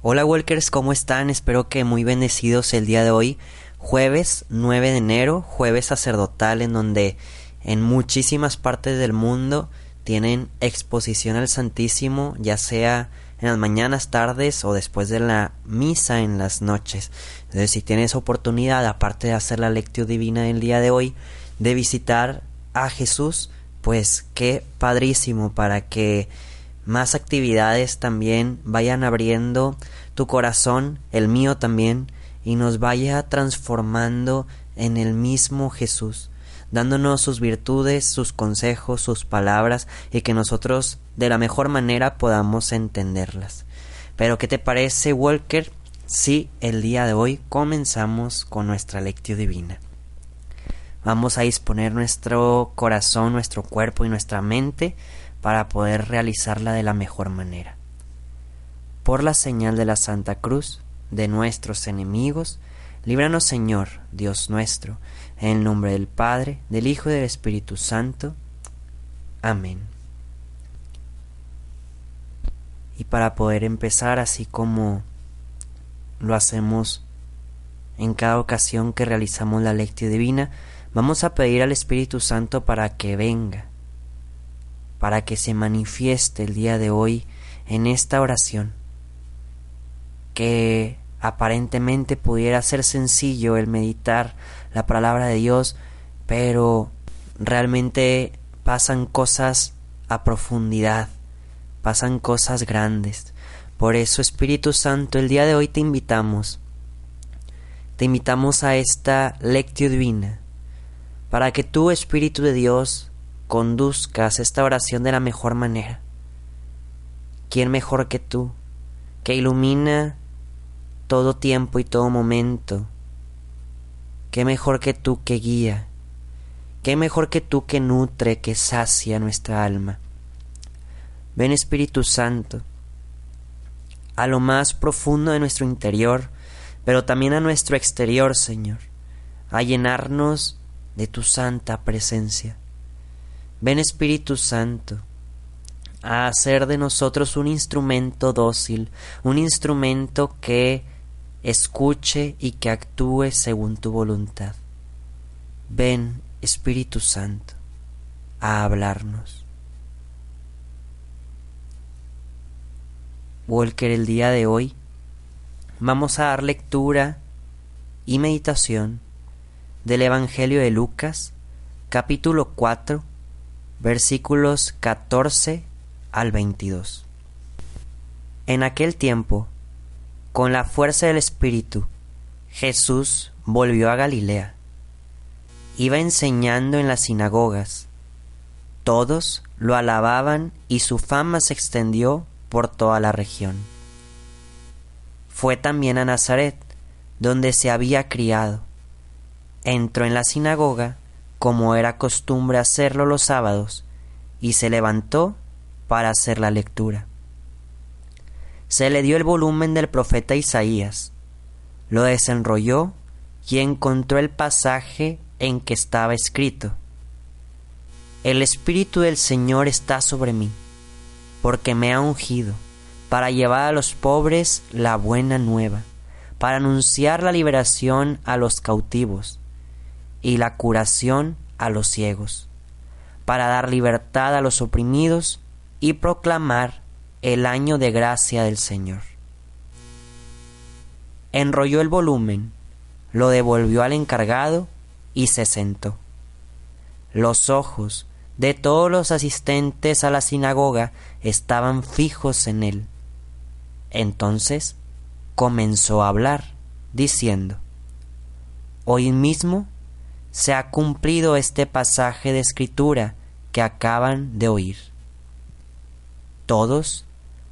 Hola Walkers, ¿cómo están? Espero que muy bendecidos el día de hoy, jueves 9 de enero, jueves sacerdotal en donde en muchísimas partes del mundo tienen exposición al Santísimo, ya sea en las mañanas, tardes o después de la misa en las noches. Entonces, si tienes oportunidad, aparte de hacer la lectio divina del día de hoy, de visitar a Jesús, pues qué padrísimo para que más actividades también vayan abriendo tu corazón, el mío también, y nos vaya transformando en el mismo Jesús, dándonos sus virtudes, sus consejos, sus palabras, y que nosotros de la mejor manera podamos entenderlas. Pero ¿qué te parece, Walker, si el día de hoy comenzamos con nuestra lectio divina? Vamos a disponer nuestro corazón, nuestro cuerpo y nuestra mente para poder realizarla de la mejor manera. Por la señal de la Santa Cruz, de nuestros enemigos, líbranos Señor, Dios nuestro, en el nombre del Padre, del Hijo y del Espíritu Santo. Amén. Y para poder empezar así como lo hacemos en cada ocasión que realizamos la lectio divina, vamos a pedir al Espíritu Santo para que venga para que se manifieste el día de hoy en esta oración, que aparentemente pudiera ser sencillo el meditar la palabra de Dios, pero realmente pasan cosas a profundidad, pasan cosas grandes. Por eso, Espíritu Santo, el día de hoy te invitamos, te invitamos a esta lectio divina, para que tú, Espíritu de Dios, conduzcas esta oración de la mejor manera. ¿Quién mejor que tú, que ilumina todo tiempo y todo momento? ¿Qué mejor que tú que guía? ¿Qué mejor que tú que nutre, que sacia nuestra alma? Ven Espíritu Santo, a lo más profundo de nuestro interior, pero también a nuestro exterior, Señor, a llenarnos de tu santa presencia. Ven Espíritu Santo a hacer de nosotros un instrumento dócil, un instrumento que escuche y que actúe según tu voluntad. Ven Espíritu Santo a hablarnos. Walker, el día de hoy vamos a dar lectura y meditación del Evangelio de Lucas, capítulo 4, versículos 14 al 22. En aquel tiempo, con la fuerza del Espíritu, Jesús volvió a Galilea. Iba enseñando en las sinagogas. Todos lo alababan y su fama se extendió por toda la región. Fue también a Nazaret, donde se había criado. Entró en la sinagoga como era costumbre hacerlo los sábados, y se levantó para hacer la lectura. Se le dio el volumen del profeta Isaías, lo desenrolló y encontró el pasaje en que estaba escrito. El Espíritu del Señor está sobre mí, porque me ha ungido, para llevar a los pobres la buena nueva, para anunciar la liberación a los cautivos, y la curación a los ciegos, para dar libertad a los oprimidos y proclamar el año de gracia del Señor. Enrolló el volumen, lo devolvió al encargado y se sentó. Los ojos de todos los asistentes a la sinagoga estaban fijos en él. Entonces comenzó a hablar, diciendo, Hoy mismo se ha cumplido este pasaje de escritura que acaban de oír. Todos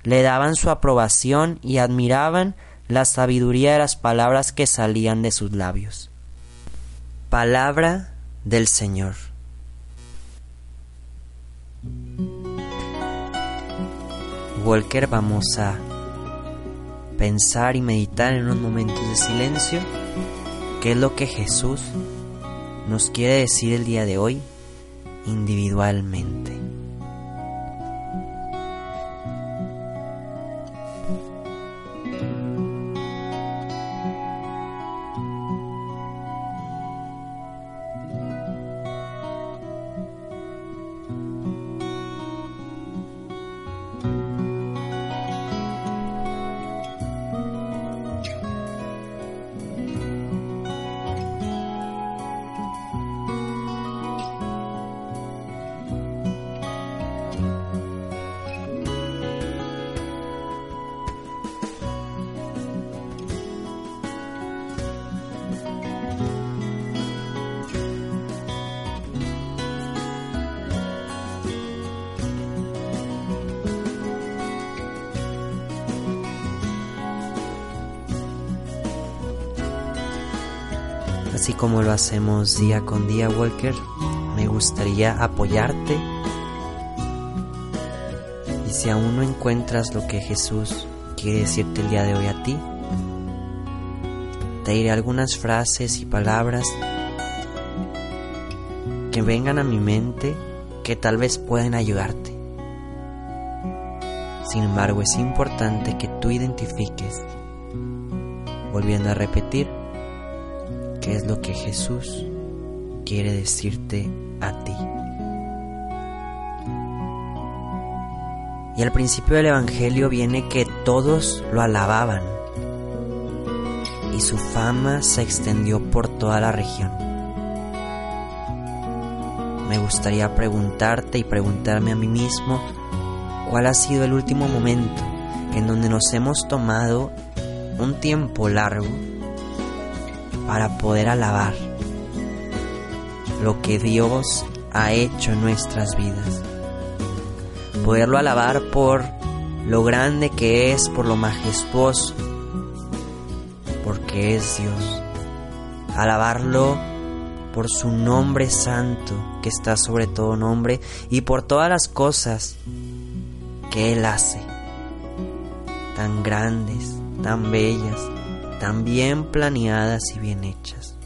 le daban su aprobación y admiraban la sabiduría de las palabras que salían de sus labios. Palabra del Señor. Walker, vamos a pensar y meditar en unos momentos de silencio qué es lo que Jesús nos quiere decir el día de hoy individualmente. Así como lo hacemos día con día, Walker, me gustaría apoyarte. Y si aún no encuentras lo que Jesús quiere decirte el día de hoy a ti, te diré algunas frases y palabras que vengan a mi mente que tal vez pueden ayudarte. Sin embargo, es importante que tú identifiques, volviendo a repetir, qué es lo que Jesús quiere decirte a ti. Y al principio del Evangelio viene que todos lo alababan y su fama se extendió por toda la región. Me gustaría preguntarte y preguntarme a mí mismo cuál ha sido el último momento en donde nos hemos tomado un tiempo largo para poder alabar lo que Dios ha hecho en nuestras vidas. Poderlo alabar por lo grande que es, por lo majestuoso, porque es Dios. Alabarlo por su nombre santo, que está sobre todo nombre, y por todas las cosas que Él hace, tan grandes, tan bellas, tan bien planeadas y bien hechas.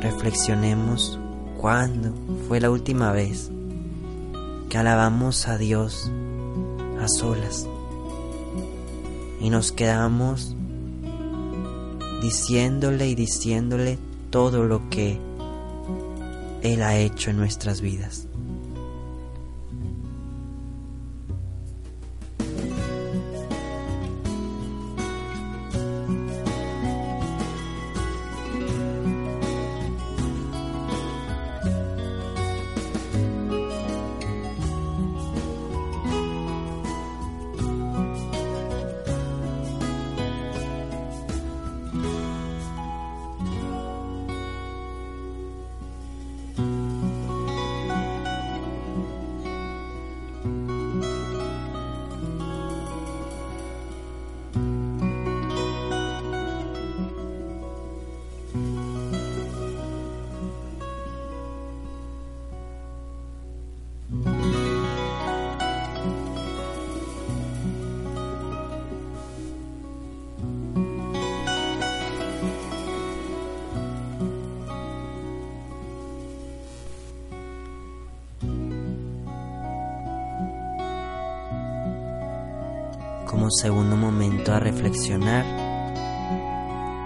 Reflexionemos cuándo fue la última vez que alabamos a Dios a solas y nos quedamos diciéndole y diciéndole todo lo que Él ha hecho en nuestras vidas. Como segundo momento a reflexionar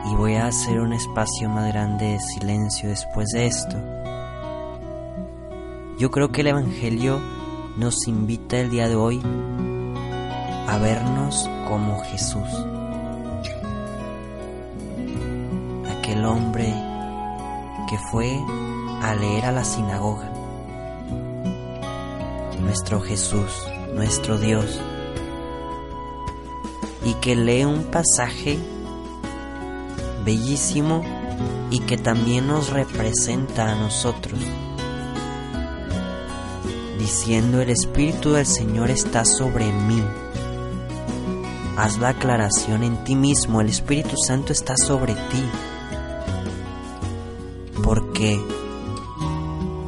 y voy a hacer un espacio más grande de silencio después de esto. Yo creo que el Evangelio nos invita el día de hoy a vernos como Jesús, aquel hombre que fue a leer a la sinagoga, nuestro Jesús, nuestro Dios y que lee un pasaje bellísimo y que también nos representa a nosotros, diciendo, el Espíritu del Señor está sobre mí. Haz la aclaración en ti mismo, el Espíritu Santo está sobre ti. ¿Por qué?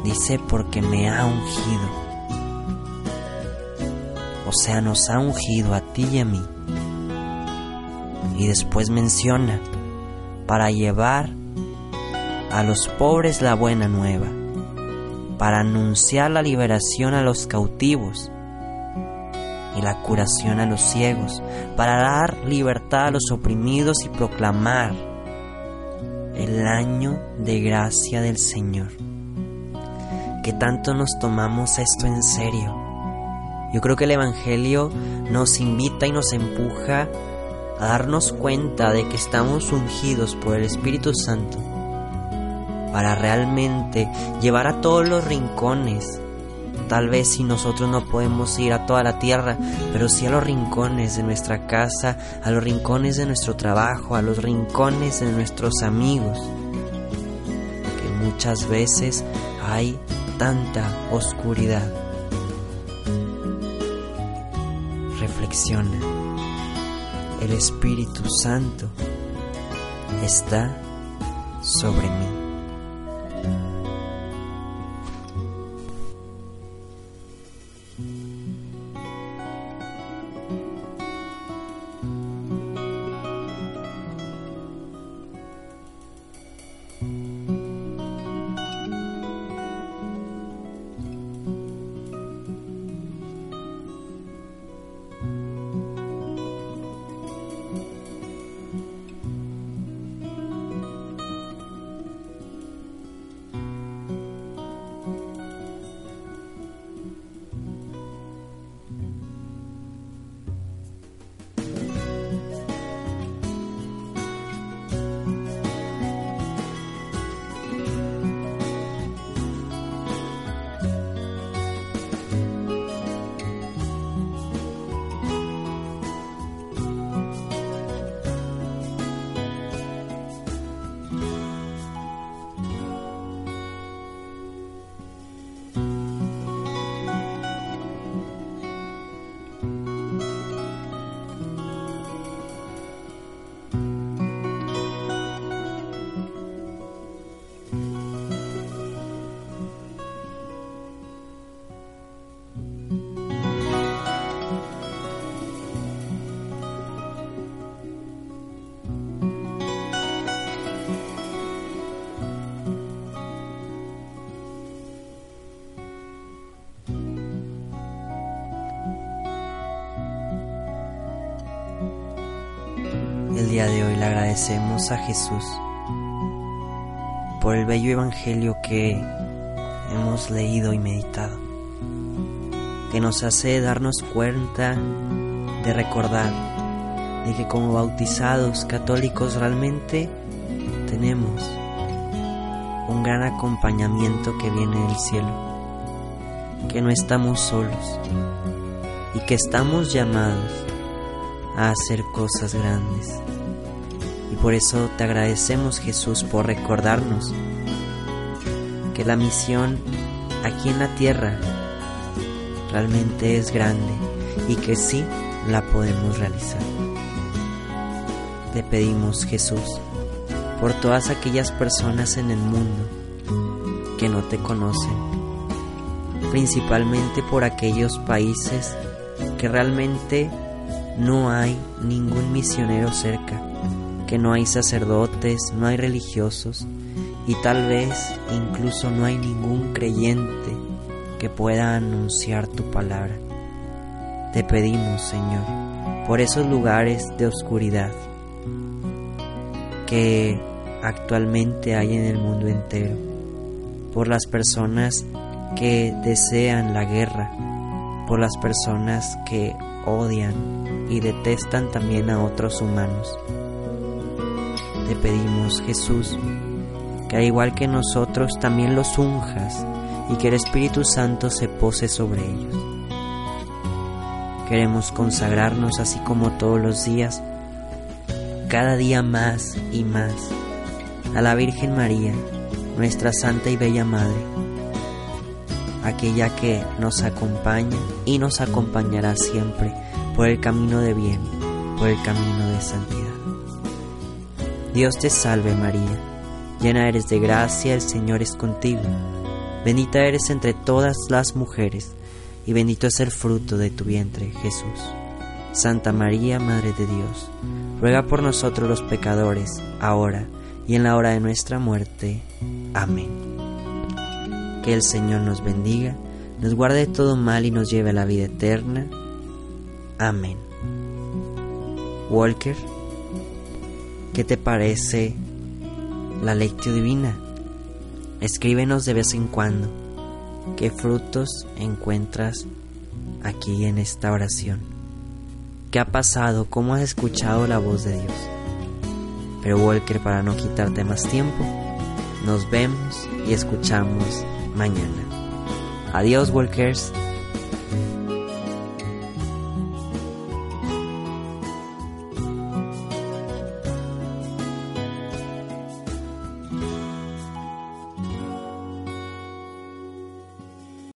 Dice porque me ha ungido. O sea, nos ha ungido a ti y a mí. Y después menciona, para llevar a los pobres la buena nueva, para anunciar la liberación a los cautivos y la curación a los ciegos, para dar libertad a los oprimidos y proclamar el año de gracia del Señor. Que tanto nos tomamos esto en serio. Yo creo que el Evangelio nos invita y nos empuja a darnos cuenta de que estamos ungidos por el Espíritu Santo para realmente llevar a todos los rincones. Tal vez si nosotros no podemos ir a toda la tierra, pero sí a los rincones de nuestra casa, a los rincones de nuestro trabajo, a los rincones de nuestros amigos. Que muchas veces hay tanta oscuridad. Reflexiona. El Espíritu Santo está sobre mí. De hoy le agradecemos a Jesús por el bello evangelio que hemos leído y meditado, que nos hace darnos cuenta de recordar de que como bautizados católicos realmente tenemos un gran acompañamiento que viene del cielo, que no estamos solos y que estamos llamados a hacer cosas grandes. Y por eso te agradecemos Jesús por recordarnos que la misión aquí en la tierra realmente es grande y que sí la podemos realizar. Te pedimos Jesús por todas aquellas personas en el mundo que no te conocen, principalmente por aquellos países que realmente no hay ningún misionero cerca, que no hay sacerdotes, no hay religiosos y tal vez incluso no hay ningún creyente que pueda anunciar tu palabra. Te pedimos, Señor, por esos lugares de oscuridad que actualmente hay en el mundo entero, por las personas que desean la guerra, por las personas que odian y detestan también a otros humanos. Te pedimos, Jesús, que al igual que nosotros también los unjas y que el Espíritu Santo se pose sobre ellos. Queremos consagrarnos así como todos los días, cada día más y más, a la Virgen María, nuestra Santa y Bella Madre, aquella que nos acompaña y nos acompañará siempre por el camino de bien, por el camino de santidad. Dios te salve María, llena eres de gracia, el Señor es contigo, bendita eres entre todas las mujeres, y bendito es el fruto de tu vientre, Jesús. Santa María, Madre de Dios, ruega por nosotros los pecadores, ahora y en la hora de nuestra muerte. Amén. Que el Señor nos bendiga, nos guarde de todo mal y nos lleve a la vida eterna. Amén. Walker, ¿qué te parece la lectio divina? Escríbenos de vez en cuando qué frutos encuentras aquí en esta oración. ¿Qué ha pasado? ¿Cómo has escuchado la voz de Dios? Pero Walker, para no quitarte más tiempo, nos vemos y escuchamos mañana. Adiós, Walkers.